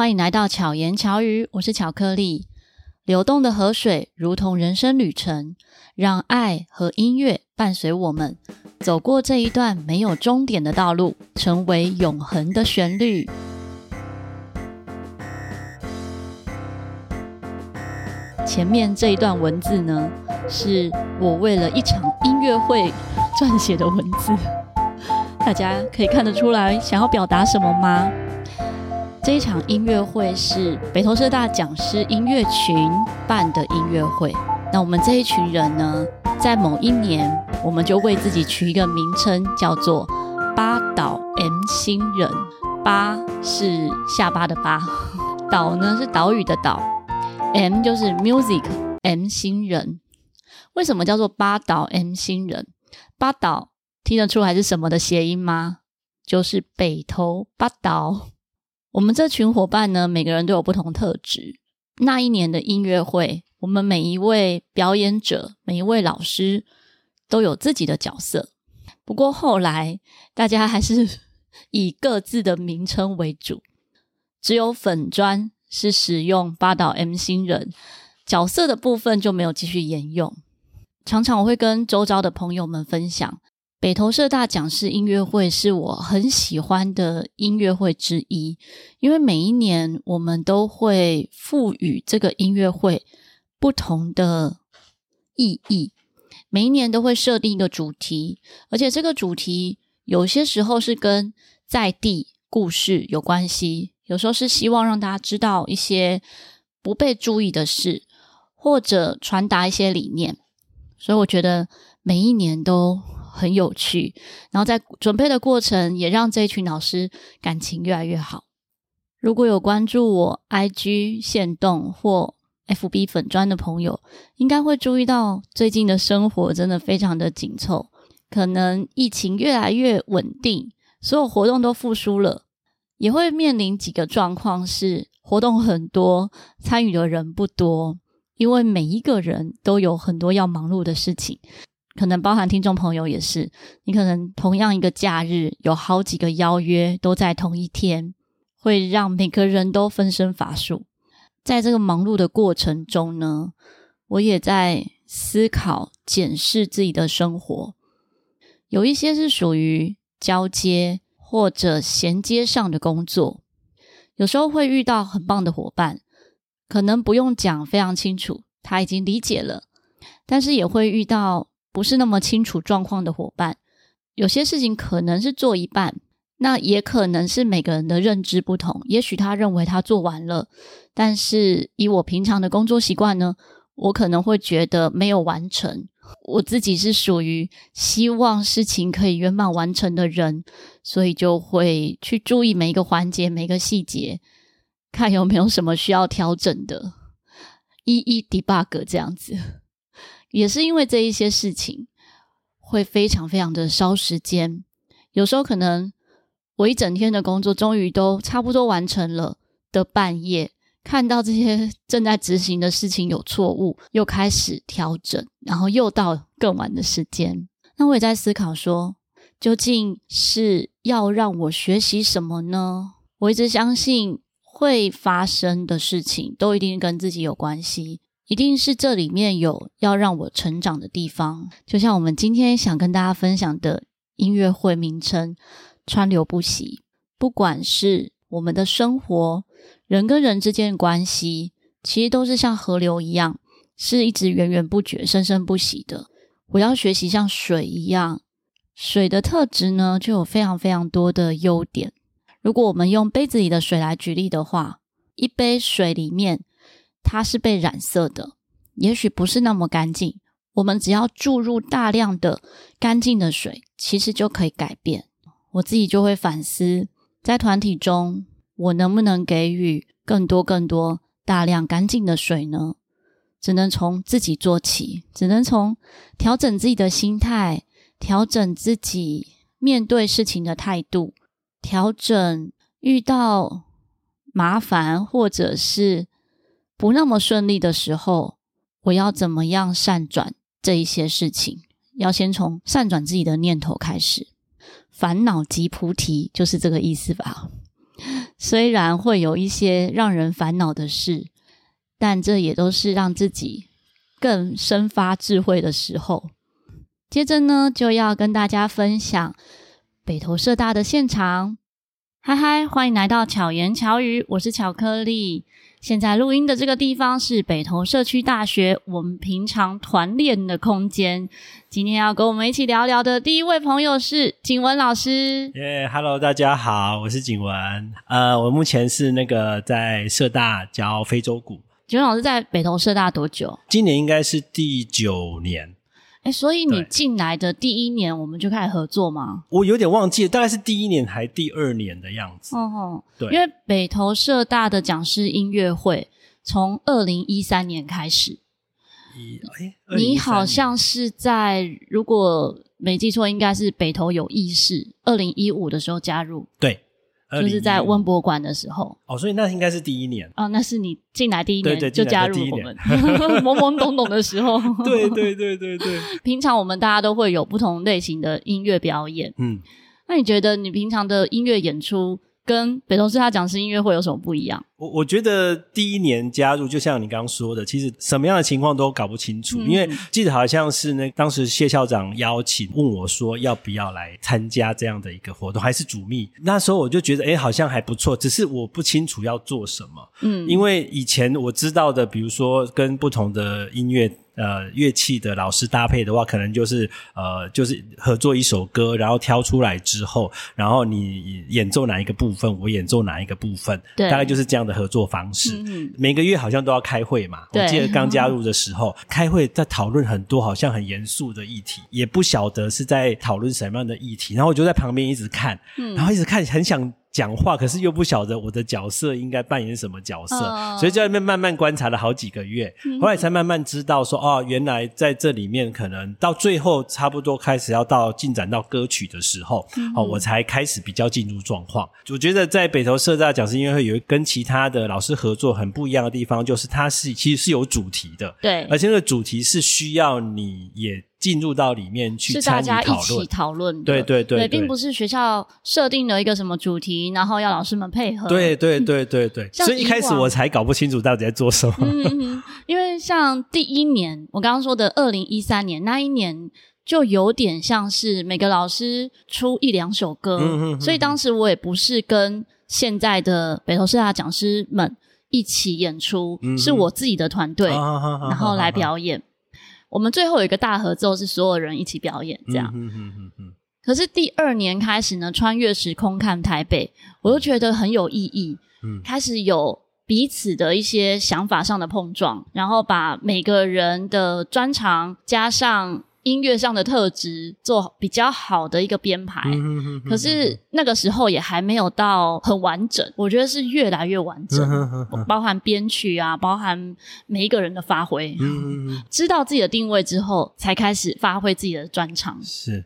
欢迎来到巧言巧语，我是巧克力。流动的河水如同人生旅程，让爱和音乐伴随我们走过这一段没有终点的道路，成为永恒的旋律。前面这一段文字呢，是我为了一场音乐会撰写的文字。大家可以看得出来，想要表达什么吗？这一场音乐会是北投社大讲师音乐群办的音乐会。那我们这一群人呢，在某一年，我们就为自己取一个名称，叫做“八岛 M 星人”。八是下巴的八，岛呢是岛屿的岛，M 就是 music，M 星人。为什么叫做八岛 M 星人？八岛。听得出来是什么的谐音吗？就是北投八岛。我们这群伙伴呢，每个人都有不同特质。那一年的音乐会，我们每一位表演者、每一位老师都有自己的角色。不过后来，大家还是 以各自的名称为主。只有粉砖是使用八岛 M 星人角色的部分就没有继续沿用。常常我会跟周遭的朋友们分享。北投社大讲师音乐会是我很喜欢的音乐会之一，因为每一年我们都会赋予这个音乐会不同的意义，每一年都会设定一个主题，而且这个主题有些时候是跟在地故事有关系，有时候是希望让大家知道一些不被注意的事，或者传达一些理念，所以我觉得每一年都很有趣，然后在准备的过程也让这一群老师感情越来越好。如果有关注我 IG 线动或 FB 粉专的朋友，应该会注意到最近的生活真的非常的紧凑。可能疫情越来越稳定，所有活动都复苏了，也会面临几个状况：是活动很多，参与的人不多，因为每一个人都有很多要忙碌的事情。可能包含听众朋友也是，你可能同样一个假日有好几个邀约都在同一天，会让每个人都分身乏术。在这个忙碌的过程中呢，我也在思考、检视自己的生活，有一些是属于交接或者衔接上的工作，有时候会遇到很棒的伙伴，可能不用讲非常清楚，他已经理解了，但是也会遇到。不是那么清楚状况的伙伴，有些事情可能是做一半，那也可能是每个人的认知不同。也许他认为他做完了，但是以我平常的工作习惯呢，我可能会觉得没有完成。我自己是属于希望事情可以圆满完成的人，所以就会去注意每一个环节、每个细节，看有没有什么需要调整的，一一 debug 这样子。也是因为这一些事情会非常非常的烧时间，有时候可能我一整天的工作终于都差不多完成了的半夜，看到这些 正在执行的事情有错误，又开始调整，然后又到更晚的时间。那我也在思考说，究竟是要让我学习什么呢？我一直相信会发生的事情都一定跟自己有关系。一定是这里面有要让我成长的地方，就像我们今天想跟大家分享的音乐会名称“川流不息”。不管是我们的生活，人跟人之间的关系，其实都是像河流一样，是一直源源不绝、生生不息的。我要学习像水一样，水的特质呢，就有非常非常多的优点。如果我们用杯子里的水来举例的话，一杯水里面，它是被染色的，也许不是那么干净。我们只要注入大量的干净的水，其实就可以改变。我自己就会反思，在团体中，我能不能给予更多、更多大量干净的水呢？只能从自己做起，只能从调整自己的心态，调整自己面对事情的态度，调整遇到麻烦或者是。不那么顺利的时候，我要怎么样善转这一些事情？要先从善转自己的念头开始。烦恼即菩提，就是这个意思吧。虽然会有一些让人烦恼的事，但这也都是让自己更生发智慧的时候。接着呢，就要跟大家分享北投社大的现场。嗨嗨，欢迎来到巧言巧语，我是巧克力。现在录音的这个地方是北投社区大学，我们平常团练的空间。今天要跟我们一起聊聊的第一位朋友是景文老师。耶，Hello，大家好，我是景文。呃，我目前是那个在社大教非洲鼓。景文老师在北投社大多久？今年应该是第九年。哎，所以你进来的第一年我们就开始合作吗？我有点忘记了，大概是第一年还第二年的样子。哦吼，对，因为北投社大的讲师音乐会从二零一三年开始。一哎，你好像是在，如果没记错，应该是北投有意识二零一五的时候加入。对。就是在温博馆的时候哦，所以那应该是第一年哦，那是你进来第一年就加入我们懵懵懂懂的时候，对对对对对。平常我们大家都会有不同类型的音乐表演，嗯，那你觉得你平常的音乐演出跟北投师大讲师音乐会有什么不一样？我我觉得第一年加入，就像你刚刚说的，其实什么样的情况都搞不清楚，嗯、因为记得好像是那当时谢校长邀请问我说要不要来参加这样的一个活动，还是主秘。那时候我就觉得，哎，好像还不错，只是我不清楚要做什么。嗯，因为以前我知道的，比如说跟不同的音乐。呃，乐器的老师搭配的话，可能就是呃，就是合作一首歌，然后挑出来之后，然后你演奏哪一个部分，我演奏哪一个部分，对，大概就是这样的合作方式。嗯，每个月好像都要开会嘛，我记得刚加入的时候，嗯，开会在讨论很多好像很严肃的议题，也不晓得是在讨论什么样的议题，然后我就在旁边一直看，嗯，然后一直看，很想。讲话，可是又不晓得我的角色应该扮演什么角色，哦、所以在那边慢慢观察了好几个月，嗯、后来才慢慢知道说，哦，原来在这里面可能到最后差不多开始要到进展到歌曲的时候，嗯、哦，我才开始比较进入状况。我觉得在北投社大讲师音乐会有一跟其他的老师合作很不一样的地方，就是它是其实是有主题的，对，而且那个主题是需要你也。进入到里面去是大家一起讨论，对对对，对，并不是学校设定了一个什么主题，然后要老师们配合。对对对对对，嗯、所以一开始我才搞不清楚到底在做什么。嗯，因为像第一年我刚刚说的二零一三年那一年，就有点像是每个老师出一两首歌，嗯哼哼，所以当时我也不是跟现在的北投师大讲师们一起演出，嗯、是我自己的团队，啊、然后来表演。我们最后有一个大合奏，是所有人一起表演这样。嗯嗯嗯嗯。可是第二年开始呢，穿越时空看台北，我就觉得很有意义。嗯，开始有彼此的一些想法上的碰撞，然后把每个人的专长加上。音乐上的特质做比较好的一个编排，可是那个时候也还没有到很完整，我觉得是越来越完整，包含编曲啊，包含每一个人的发挥，知道自己的定位之后，才开始发挥自己的专长。是，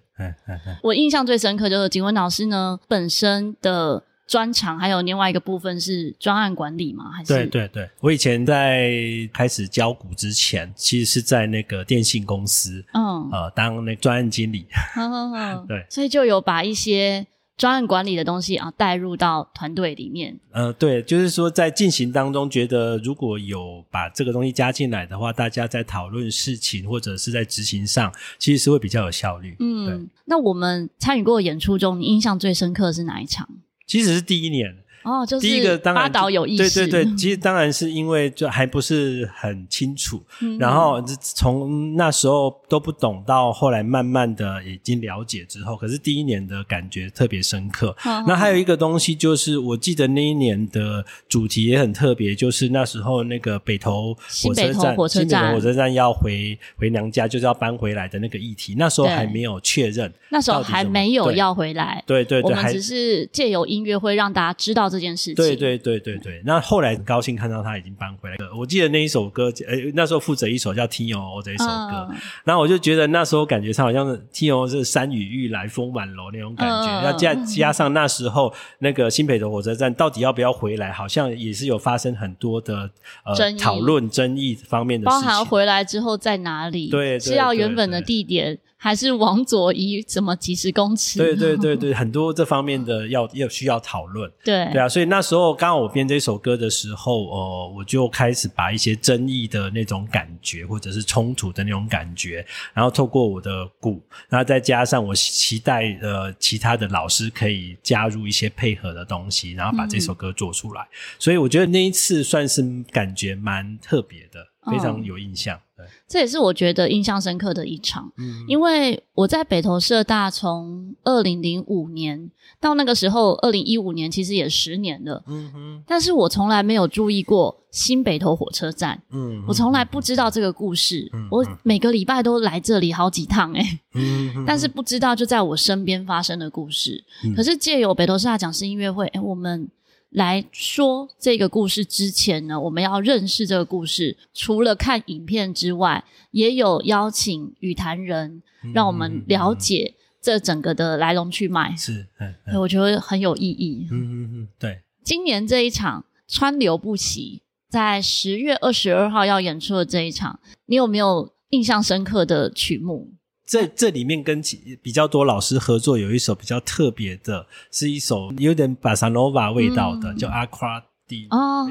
我印象最深刻就是景文老师呢本身的。专长还有另外一个部分是专案管理吗？还是？对对对，我以前在开始教股之前，其实是在那个电信公司，嗯，呃，当那专案经理。好好好，对，所以就有把一些专案管理的东西啊带入到团队里面。呃，对，就是说在进行当中，觉得如果有把这个东西加进来的话，大家在讨论事情或者是在执行上，其实是会比较有效率。嗯，对。那我们参与过的演出中，你印象最深刻的是哪一场？其实是第一年。哦，就是第一个当然八岛有意识，对对对，其实当然是因为就还不是很清楚，嗯、然后从那时候都不懂，到后来慢慢的已经了解之后，可是第一年的感觉特别深刻。嗯、那还有一个东西就是，我记得那一年的主题也很特别，就是那时候那个北投火车站，火车站，新北投火车站要回回娘家，就是要搬回来的那个议题，那时候还没有确认，那时候还没有要回来，对对对，我们只是借由音乐会让大家知道这件事情。对对对对对，那后来很高兴看到他已经搬回来了。我记得那一首歌，呃，那时候负责一首叫《天鹅湖》这一首歌，然后我就觉得那时候感觉上好像是天鹅是山雨欲来风满楼那种感觉。那加加上那时候那个新北的火车站到底要不要回来，好像也是有发生很多的呃讨论争议方面的事情，包含回来之后在哪里？对，是要原本的地点。还是往左移什么几十公尺？对对对对，很多这方面的要要需要讨论。对对啊，所以那时候刚好我编这首歌的时候，呃，我就开始把一些争议的那种感觉，或者是冲突的那种感觉，然后透过我的鼓，然后再加上我期待呃其他的老师可以加入一些配合的东西，然后把这首歌做出来。嗯、所以我觉得那一次算是感觉蛮特别的。非常有印象，对，这也是我觉得印象深刻的一场。嗯，因为我在北投社大从二零零五年到那个时候，二零一五年其实也十年了。嗯哼，但是我从来没有注意过新北投火车站。嗯，我从来不知道这个故事。嗯，我每个礼拜都来这里好几趟，哎，嗯，但是不知道就在我身边发生的故事。可是借由北投社大讲师音乐会，哎，我们。来说这个故事之前呢，我们要认识这个故事。除了看影片之外，也有邀请与谈人，让我们了解这整个的来龙去脉。是，嗯，我觉得很有意义。嗯嗯嗯，对。今年这一场川流不息，在十月二十二号要演出的这一场，你有没有印象深刻的曲目？这这里面跟比较多老师合作，有一首比较特别的，是一首有点巴萨诺瓦味道的，嗯、叫《Veder》哦，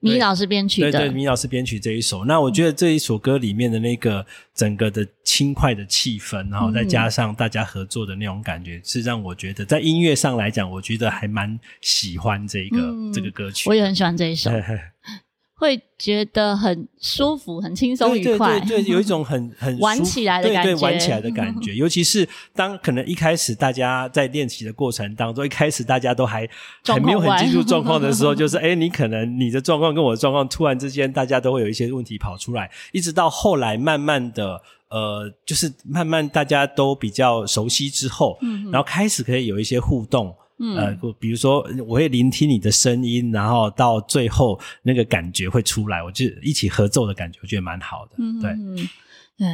米老师编曲的，对对，米老师编曲这一首。那我觉得这一首歌里面的那个整个的轻快的气氛，然后再加上大家合作的那种感觉，嗯、是让我觉得在音乐上来讲，我觉得还蛮喜欢这个、嗯、这个歌曲。我也很喜欢这一首。会觉得很舒服、很轻松、愉快，对对对，有一种很很 玩起来的感觉，对对，玩起来的感觉。尤其是当可能一开始大家在练习的过程当中，一开始大家都还还没有很进入状况的时候，就是哎，你可能你的状况跟我的状况突然之间，大家都会有一些问题跑出来，一直到后来慢慢的，呃，就是慢慢大家都比较熟悉之后，嗯，然后开始可以有一些互动。嗯，呃，比如说，我会聆听你的声音，然后到最后那个感觉会出来，我就一起合奏的感觉，我觉得蛮好的。嗯，对，对，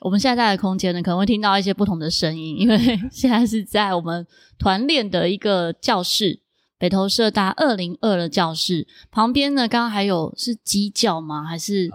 我们现在在的空间呢，可能会听到一些不同的声音，因为 现在是在我们团练的一个教室，北投社大二零二的教室旁边呢，刚刚还有是鸡叫吗？还是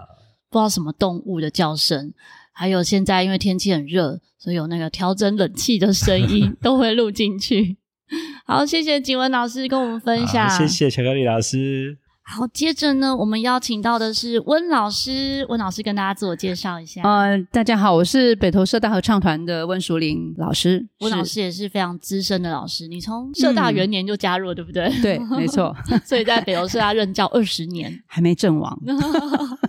不知道什么动物的叫声？还有现在因为天气很热，所以有那个调整冷气的声音 都会录进去。好，谢谢景文老师跟我们分享。谢谢巧克力老师。好，接着呢，我们邀请到的是温老师。温老师跟大家自我介绍一下。呃，大家好，我是北投社大合唱团的温淑玲老师。温老师也是非常资深的老师，你从社大元年就加入了，嗯、对不对？对，没错。所以在北投社大任教二十年，还没阵亡。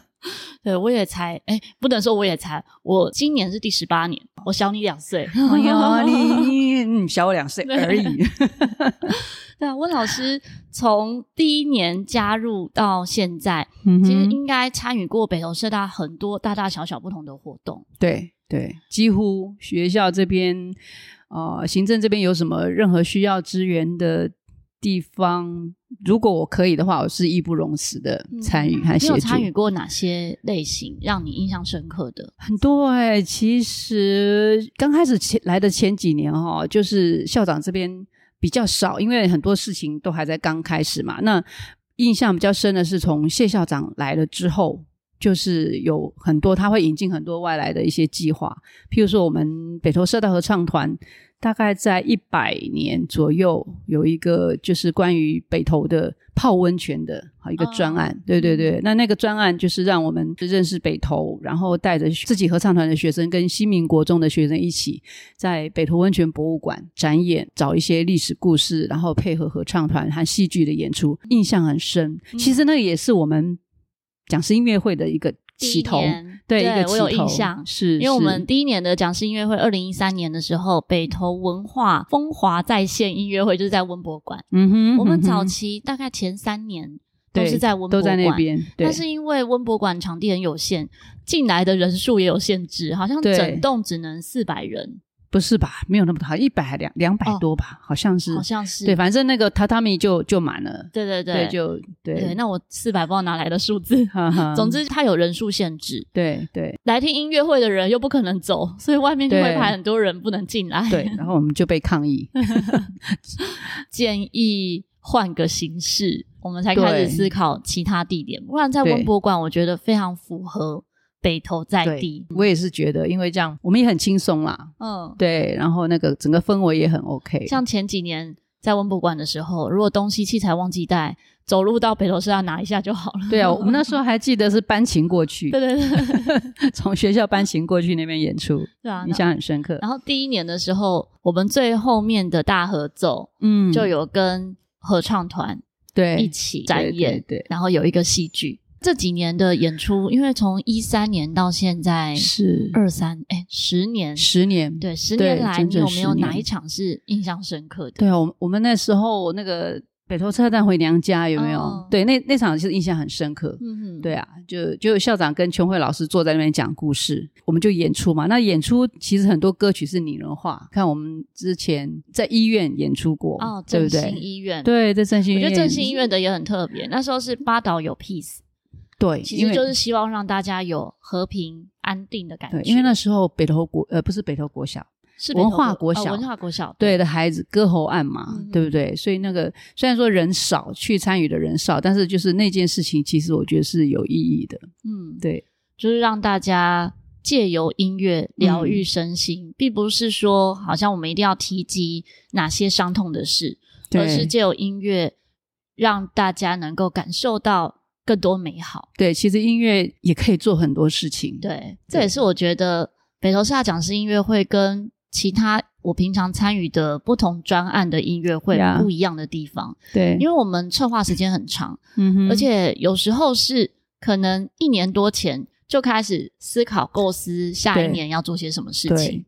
对，我也才，哎，不能说我也才，我今年是第十八年，我小你两岁。哎呀，你小我两岁而已。对啊，温老师从第一年加入到现在，嗯、其实应该参与过北投社大很多大大小小不同的活动。对对，几乎学校这边，呃，行政这边有什么任何需要支援的地方，如果我可以的话，我是义不容辞的参与和协助。你有参与过哪些类型让你印象深刻的？很多哎、欸，其实刚开始前来的前几年哈，就是校长这边比较少，因为很多事情都还在刚开始嘛。那印象比较深的是从谢校长来了之后，就是有很多他会引进很多外来的一些计划，譬如说我们北投社大合唱团。大概在一百年左右，有一个就是关于北投的泡温泉的好一个专案，哦、对对对。那那个专案就是让我们认识北投，然后带着自己合唱团的学生跟新民国中的学生一起，在北投温泉博物馆展演，找一些历史故事，然后配合合唱团和戏剧的演出，印象很深。嗯、其实那个也是我们讲师音乐会的一个。起头，对，对我有印象，是因为我们第一年的讲师音乐会，二零一三年的时候，北投文化风华在线音乐会就是在温博馆。嗯哼，我们早期大概前三年都是在温博馆，那边，但是因为温博馆场地很有限，进来的人数也有限制，好像整栋只能四百人。不是吧？没有那么多，好像一百还两两百多吧？哦、好像是，好像是。对，反正那个榻榻米就就满了。对对对，对就对，对。那我四百不知道哪来的数字。总之，它有人数限制。对对。来听音乐会的人又不可能走，所以外面就会排很多人不能进来。对，然后我们就被抗议，建议换个形式，我们才开始思考其他地点。不然在文博馆，我觉得非常符合北投在地。我也是觉得，因为这样我们也很轻松啦。嗯，对，然后那个整个氛围也很 OK。像前几年在文博馆的时候，如果东西器材忘记带，走路到北投是要拿一下就好了。对啊，我们那时候还记得是搬琴过去。对 对对，从学校搬琴过去那边演出，对啊，印象很深刻。然后第一年的时候，我们最后面的大合奏，嗯，就有跟合唱团。对，一起展演，对，对，对，然后有一个戏剧。这几年的演出，因为从一三年到现在是二三，哎，十年，十年，对，十年来，你有没有哪一场是印象深刻的？对啊，我我们那时候那个。北投车站回娘家有没有？哦、对，那那场其实印象很深刻。嗯哼，对啊，就就校长跟琼慧老师坐在那边讲故事，我们就演出嘛。那演出其实很多歌曲是拟人化，看我们之前在医院演出过，哦，对不对？振兴医院，对，在振兴医院，我觉得振兴医院的也很特别。那时候是八岛有 peace，对，其实就是希望让大家有和平安定的感觉。因为那时候北投国呃不是北投国小。是文化国小，哦、文化国小对的孩子割喉案嘛，嗯、对不对？所以那个虽然说人少，去参与的人少，但是就是那件事情，其实我觉得是有意义的。嗯，对，就是让大家借由音乐疗愈身心，嗯、并不是说好像我们一定要提及哪些伤痛的事，而是借由音乐让大家能够感受到更多美好。对，其实音乐也可以做很多事情。对，对。这也是我觉得北投社大讲师音乐会跟其他我平常参与的不同专案的音乐会不一样的地方，对，因为我们策划时间很长，嗯哼，而且有时候是可能一年多前就开始思考构思下一年要做些什么事情。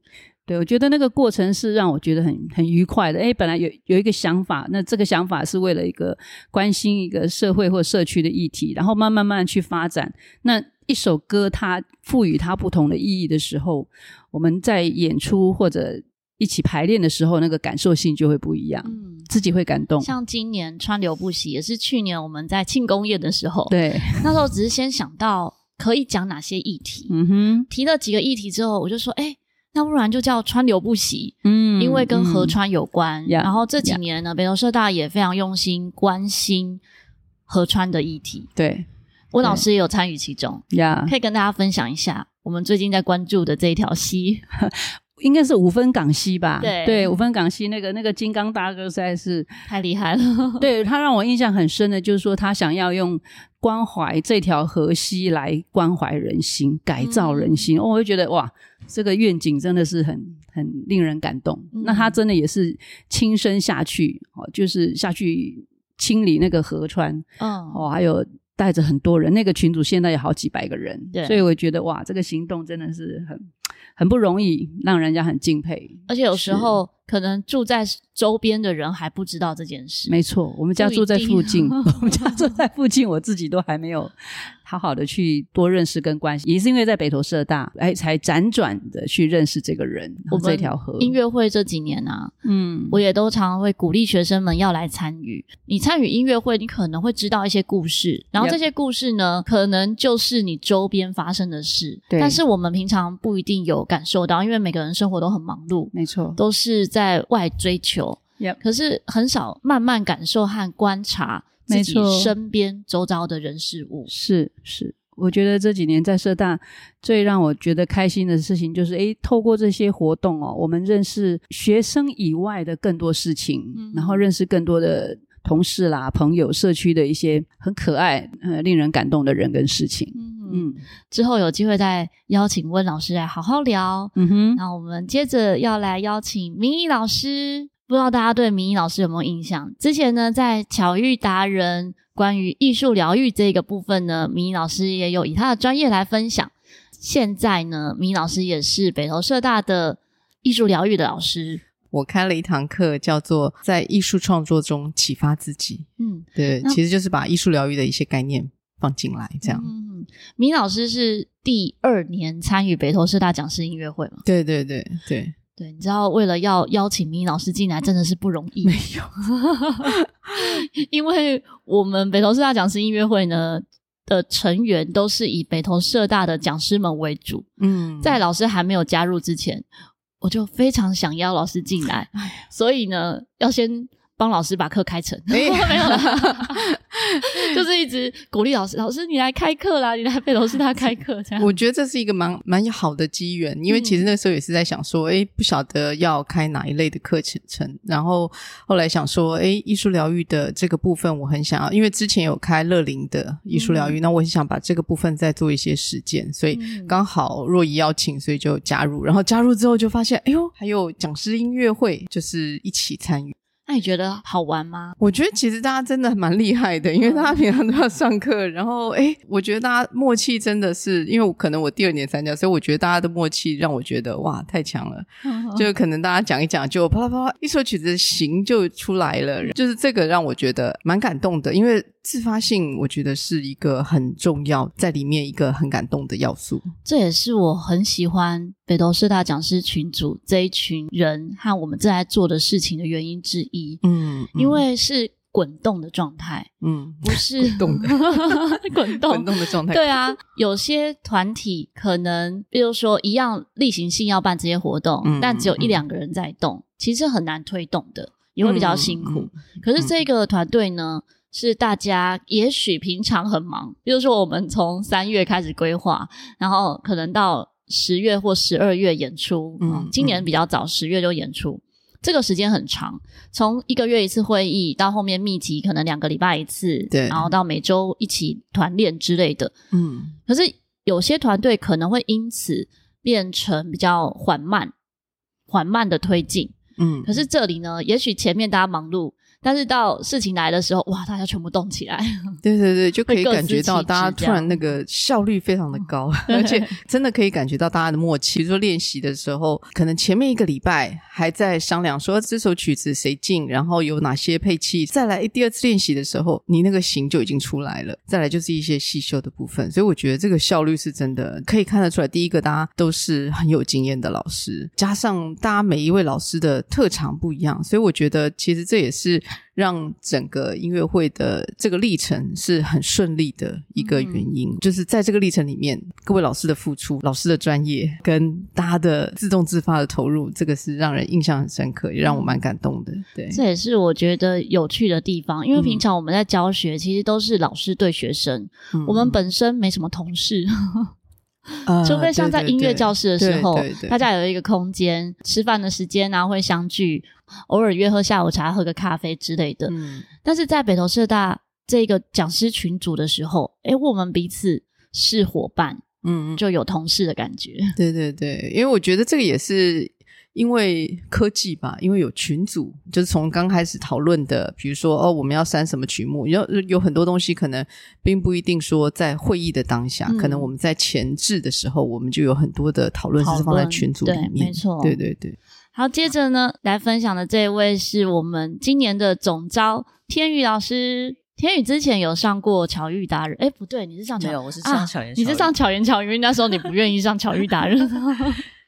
对，我觉得那个过程是让我觉得很很愉快的。哎，本来有有一个想法，那这个想法是为了一个关心一个社会或社区的议题，然后慢慢慢去发展。那一首歌，它赋予它不同的意义的时候，我们在演出或者一起排练的时候，那个感受性就会不一样，嗯，自己会感动。像今年川流不息，也是去年我们在庆功宴的时候，对，那时候只是先想到可以讲哪些议题，嗯哼，提了几个议题之后，我就说，哎，那不然就叫川流不息，嗯，因为跟河川有关。嗯、然后这几年呢北投社大也非常用心关心河川的议题，对。温老师也有参与其中，呀，可以跟大家分享一下我们最近在关注的这一条溪，应该是五分港西吧？对对，五分港西那个那个金刚大哥实在是太厉害了。对，他让我印象很深的，就是说他想要用关怀这条河溪来关怀人心、改造人心。嗯、我会觉得哇，这个愿景真的是很很令人感动。嗯、那他真的也是亲身下去，哦，就是下去清理那个河川，嗯，哦，还有。带着很多人，那个群组现在有好几百个人，所以我觉得哇，这个行动真的是很很不容易，让人家很敬佩。而且有时候是可能住在周边的人还不知道这件事。没错，我们家住在附近，我们家住在附近，我自己都还没有。好好的去多认识跟关系，也是因为在北投社大，哎，才辗转的去认识这个人，我们这条河。音乐会这几年啊，嗯，我也都常常会鼓励学生们要来参与。你参与音乐会，你可能会知道一些故事，然后这些故事呢，可能就是你周边发生的事。对。但是我们平常不一定有感受到，因为每个人生活都很忙碌，没错，都是在外追求。Yep. 可是很少慢慢感受和观察。自己身边周遭的人事物是是，我觉得这几年在社大最让我觉得开心的事情就是，诶，透过这些活动哦，我们认识学生以外的更多事情，嗯、然后认识更多的同事啦、朋友、社区的一些很可爱、呃，令人感动的人跟事情。嗯，嗯之后有机会再邀请温老师来好好聊。嗯哼，那我们接着要来邀请明义老师。不知道大家对明义老师有没有印象？之前呢，在巧遇达人关于艺术疗愈这个部分呢，明义老师也有以他的专业来分享。现在呢，明仪老师也是北投社大的艺术疗愈的老师。我开了一堂课，叫做《在艺术创作中启发自己》。嗯，对，其实就是把艺术疗愈的一些概念放进来，这样。嗯，明老师是第二年参与北投师大讲师音乐会吗？对对对对。对，你知道，为了要邀请明老师进来，真的是不容易。没 有，因为我们北投社大讲师音乐会呢的成员都是以北投社大的讲师们为主。嗯，在老师还没有加入之前，我就非常想邀老师进来，所以呢，要先帮老师把课开成，没有，就是一直鼓励老师，老师你来开课啦，你来北投师他开课这样。我觉得这是一个蛮蛮好的机缘，因为其实那时候也是在想说，哎、嗯，不晓得要开哪一类的课程，然后后来想说，哎，艺术疗愈的这个部分我很想要，因为之前有开乐龄的艺术疗愈，那、嗯、我很想把这个部分再做一些实践，所以刚好若仪邀请，所以就加入，然后加入之后就发现，哎呦，还有讲师音乐会，就是一起参与。那你觉得好玩吗？我觉得其实大家真的蛮厉害的，因为大家平常都要上课，然后哎，我觉得大家默契真的是，因为我可能我第二年参加，所以我觉得大家的默契让我觉得哇，太强了。就可能大家讲一讲，就啪啪啪啦，一首曲子行就出来了，就是这个让我觉得蛮感动的，因为。自发性，我觉得是一个很重要，在里面一个很感动的要素。这也是我很喜欢北投师大讲师群组这一群人和我们正在做的事情的原因之一。嗯，因为是滚动的状态。嗯，不是 滚动的，滚动滚动的状态。对啊，有些团体可能，比如说一样例行性要办这些活动，嗯、但只有一两个人在动，其实很难推动的，也会比较辛苦。嗯、可是这个团队呢？是大家也许平常很忙，比如说我们从三月开始规划，然后可能到十月或十二月演出，嗯，嗯，今年比较早，十月就演出，这个时间很长，从一个月一次会议到后面密集，可能两个礼拜一次，对，然后到每周一起团练之类的，嗯，可是有些团队可能会因此变成比较缓慢，缓慢的推进，嗯，可是这里呢，也许前面大家忙碌。但是到事情来的时候，哇，大家全部动起来，对对对，就可以感觉到大家突然那个效率非常的高，而且真的可以感觉到大家的默契。比如说练习的时候，可能前面一个礼拜还在商量说这首曲子谁进，然后有哪些配器，再来第二次练习的时候，你那个型就已经出来了。再来就是一些细修的部分，所以我觉得这个效率是真的可以看得出来。第一个，大家都是很有经验的老师，加上大家每一位老师的特长不一样，所以我觉得其实这也是。让整个音乐会的这个历程是很顺利的一个原因，嗯、就是在这个历程里面，各位老师的付出、老师的专业跟大家的自动自发的投入，这个是让人印象很深刻，也让我蛮感动的。对，这也是我觉得有趣的地方，因为平常我们在教学，其实都是老师对学生，嗯、我们本身没什么同事。除非像在音乐教室的时候，对对对，大家有一个空间，吃饭的时间啊会相聚，偶尔约喝下午茶、喝个咖啡之类的。嗯，但是在北投社大这个讲师群组的时候，哎，我们彼此是伙伴，嗯，就有同事的感觉。对对对，因为我觉得这个也是。因为科技吧，因为有群组，就是从刚开始讨论的，比如说哦，我们要删什么曲目，有有很多东西可能并不一定说在会议的当下，嗯、可能我们在前置的时候，我们就有很多的讨论是放在群组里面，对，没错，对对对。好，接着呢，来分享的这一位是我们今年的总招天宇老师。天宇之前有上过巧遇达人，哎，不对，你是上巧，没有，我是上巧言、啊，你是上巧言巧语，那时候你不愿意上巧遇达人。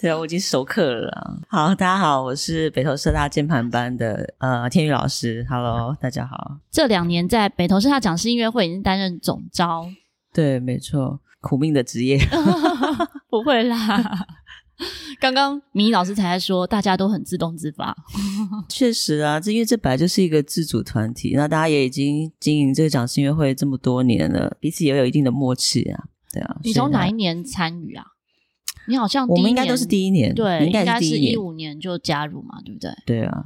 对啊，我已经熟客了。好，大家好，我是北投社大键盘班的呃天宇老师。Hello，大家好。这两年在北投社大讲师音乐会已经担任总招。对，没错，苦命的职业。不会啦，刚刚米老师才在说，大家都很自动自发。确实啊，这因为这本来就是一个自主团体，那大家也已经经营这个讲师音乐会这么多年了，彼此也有一定的默契啊。对啊，你从哪一年参与啊？你好像我们应该都是第一年，对，应该是一五年就加入嘛，对不对？对啊，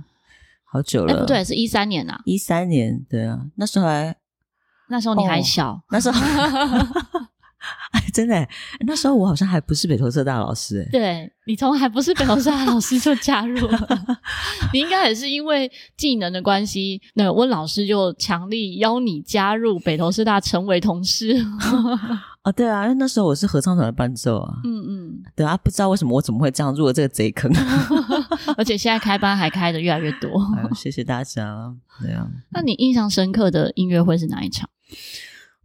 好久了。对，是一三年啊，一三年，对啊，那时候还，那时候你还小，哦、那时候，哎，真的，那时候我好像还不是北投社大老师，哎，对，你从还不是北投社大老师就加入了，你应该也是因为技能的关系，那温老师就强力邀你加入北投社大，成为同事。哦，对啊，因为那时候我是合唱团的伴奏啊，嗯嗯，对啊，不知道为什么我怎么会这样入了这个贼坑，而且现在开班还开的越来越多，哎，谢谢大家，对啊。那你印象深刻的音乐会是哪一场？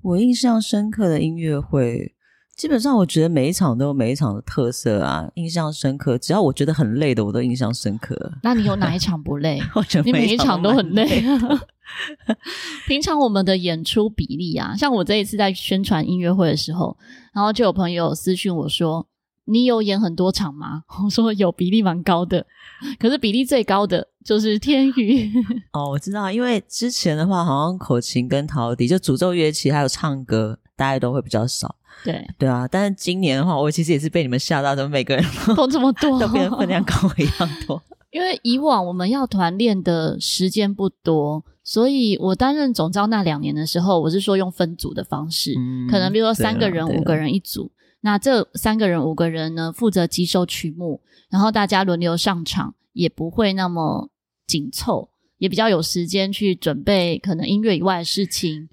我印象深刻的音乐会，基本上我觉得每一场都有每一场的特色啊，印象深刻。只要我觉得很累的，我都印象深刻。那你有哪一 场不累？我觉得每一场都很累。平常我们的演出比例啊，像我这一次在宣传音乐会的时候，然后就有朋友私讯我说：“你有演很多场吗？我说有，比例蛮高的。可是比例最高的就是天宇。哦，我知道，因为之前的话，好像口琴跟陶笛就诅咒乐器还有唱歌，大家都会比较少。对对啊，但是今年的话，我其实也是被你们吓到，怎么每个人都这么多，都变得分量跟我一样多。因为以往我们要团练的时间不多，所以我担任总召那两年的时候，我是说用分组的方式，嗯、可能比如说三个人、五个人一组。那这三个人、五个人呢，负责几首曲目，然后大家轮流上场，也不会那么紧凑，也比较有时间去准备可能音乐以外的事情。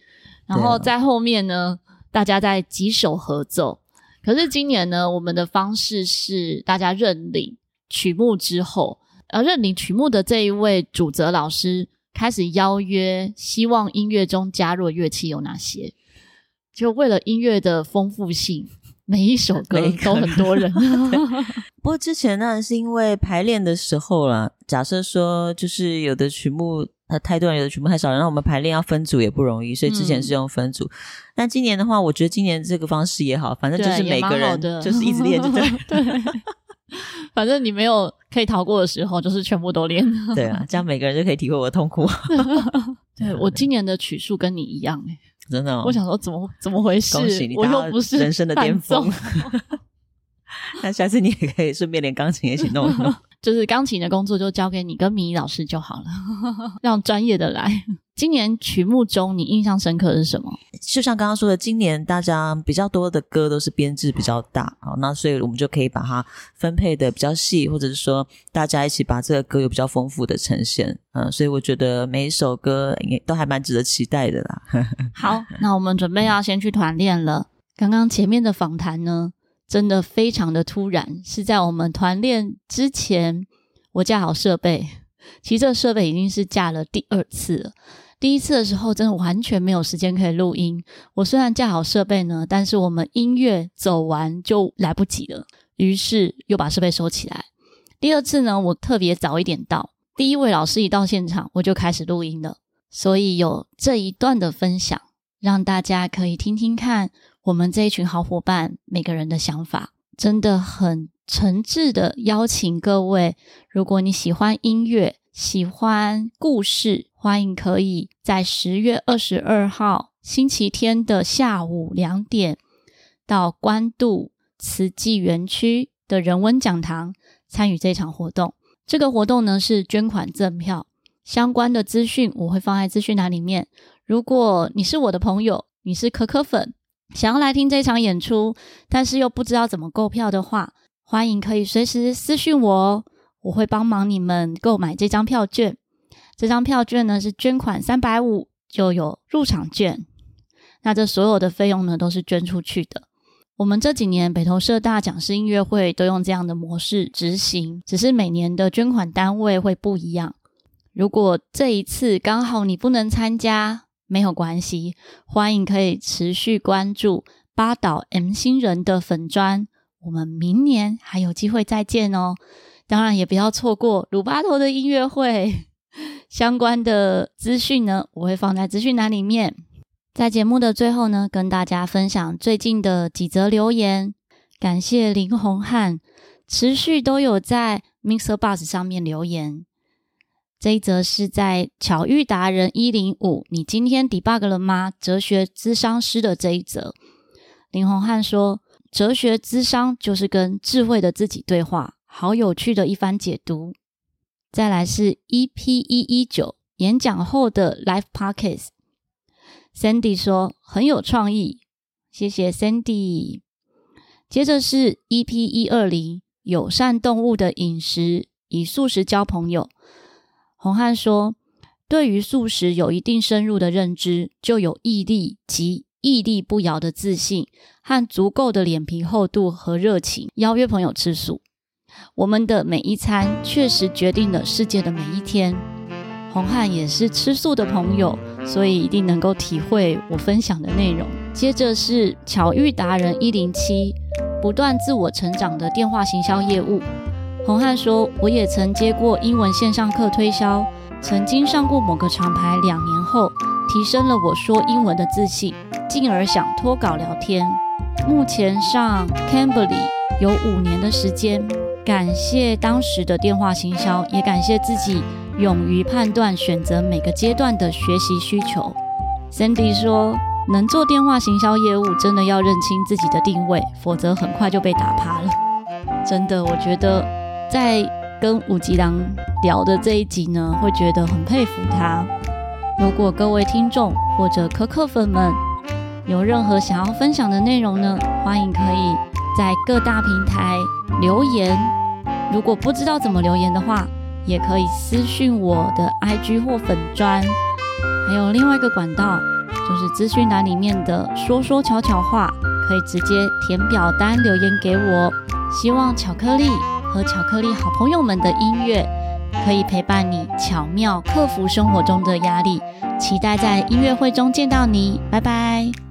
然后在后面呢，大家在几首合奏。可是今年呢，我们的方式是大家认领曲目之后，呃，认领曲目的这一位主责老师开始邀约，希望音乐中加入乐器有哪些？就为了音乐的丰富性。每一首歌都很多人，不过之前呢是因为排练的时候啦，假设说就是有的曲目它太多人，有的曲目太少人，那我们排练要分组也不容易，所以之前是用分组。嗯、但今年的话，我觉得今年这个方式也好，反正就是每个人就是一直练，就对。对，反正你没有可以逃过的时候，就是全部都练。对啊，这样每个人就可以体会我的痛苦。对，我今年的曲数跟你一样哎。真的、哦，我想说怎么怎么回事？恭喜你，我又不是人生的巅峰。那下次你也可以顺便连钢琴一起弄一弄。就是钢琴的工作就交给你跟米老师就好了，让专业的来。今年曲目中你印象深刻的是什么？就像刚刚说的，今年大家比较多的歌都是编制比较大，好，那所以我们就可以把它分配的比较细，或者是说大家一起把这个歌有比较丰富的呈现，嗯，所以我觉得每一首歌也都还蛮值得期待的啦。好，那我们准备要先去团练了。刚刚前面的访谈呢，真的非常的突然，是在我们团练之前，我架好设备，其实这个设备已经是架了第二次了。第一次的时候，真的完全没有时间可以录音。我虽然架好设备呢，但是我们音乐走完就来不及了，于是又把设备收起来。第二次呢，我特别早一点到，第一位老师一到现场，我就开始录音了。所以有这一段的分享，让大家可以听听看我们这一群好伙伴每个人的想法，真的很诚挚的邀请各位，如果你喜欢音乐，喜欢故事。欢迎可以在十月二十二号星期天的下午两点到关渡慈济园区的人文讲堂参与这场活动。这个活动呢是捐款赠票，相关的资讯我会放在资讯栏里面。如果你是我的朋友，你是可可粉，想要来听这场演出，但是又不知道怎么购票的话，欢迎可以随时私讯我哦，我会帮忙你们购买这张票券。这张票券呢是捐款三百五就有入场券，那这所有的费用呢都是捐出去的。我们这几年北投社大讲师音乐会都用这样的模式执行，只是每年的捐款单位会不一样。如果这一次刚好你不能参加，没有关系，欢迎可以持续关注八岛 M 星人的粉砖，我们明年还有机会再见哦。当然也不要错过鲁巴头的音乐会。相关的资讯呢，我会放在资讯栏里面。在节目的最后呢，跟大家分享最近的几则留言。感谢林宏汉，持续都有在 MixerBox 上面留言。这一则是在巧遇达人一零五，你今天 debug 了吗？哲学咨商师的这一则，林宏汉说，哲学咨商就是跟智慧的自己对话，好有趣的一番解读。再来是 EP 一一九演讲后的 Live Podcast，Sandy 说很有创意，谢谢 Sandy。接着是 EP 一二零友善动物的饮食，以素食交朋友。洪汉说，对于素食有一定深入的认知，就有毅力及屹立不摇的自信和足够的脸皮厚度和热情，邀约朋友吃素。我们的每一餐确实决定了世界的每一天。洪汉也是吃素的朋友，所以一定能够体会我分享的内容。接着是巧遇达人一零七，不断自我成长的电话行销业务。洪汉说，我也曾接过英文线上课推销，曾经上过某个厂牌，两年后提升了我说英文的自信，进而想脱稿聊天。目前上 Cambly。有五年的时间，感谢当时的电话行销，也感谢自己勇于判断、选择每个阶段的学习需求。Sandy 说：“能做电话行销业务，真的要认清自己的定位，否则很快就被打趴了。”真的，我觉得在跟五吉郎聊的这一集呢，会觉得很佩服他。如果各位听众或者可可粉们有任何想要分享的内容呢，欢迎可以在各大平台留言。如果不知道怎么留言的话，也可以私讯我的 IG 或粉砖。还有另外一个管道，就是资讯栏里面的说说悄悄话，可以直接填表单留言给我。希望巧克力和巧克力好朋友们的音乐。可以陪伴你巧妙克服生活中的压力，期待在音乐会中见到你，拜拜。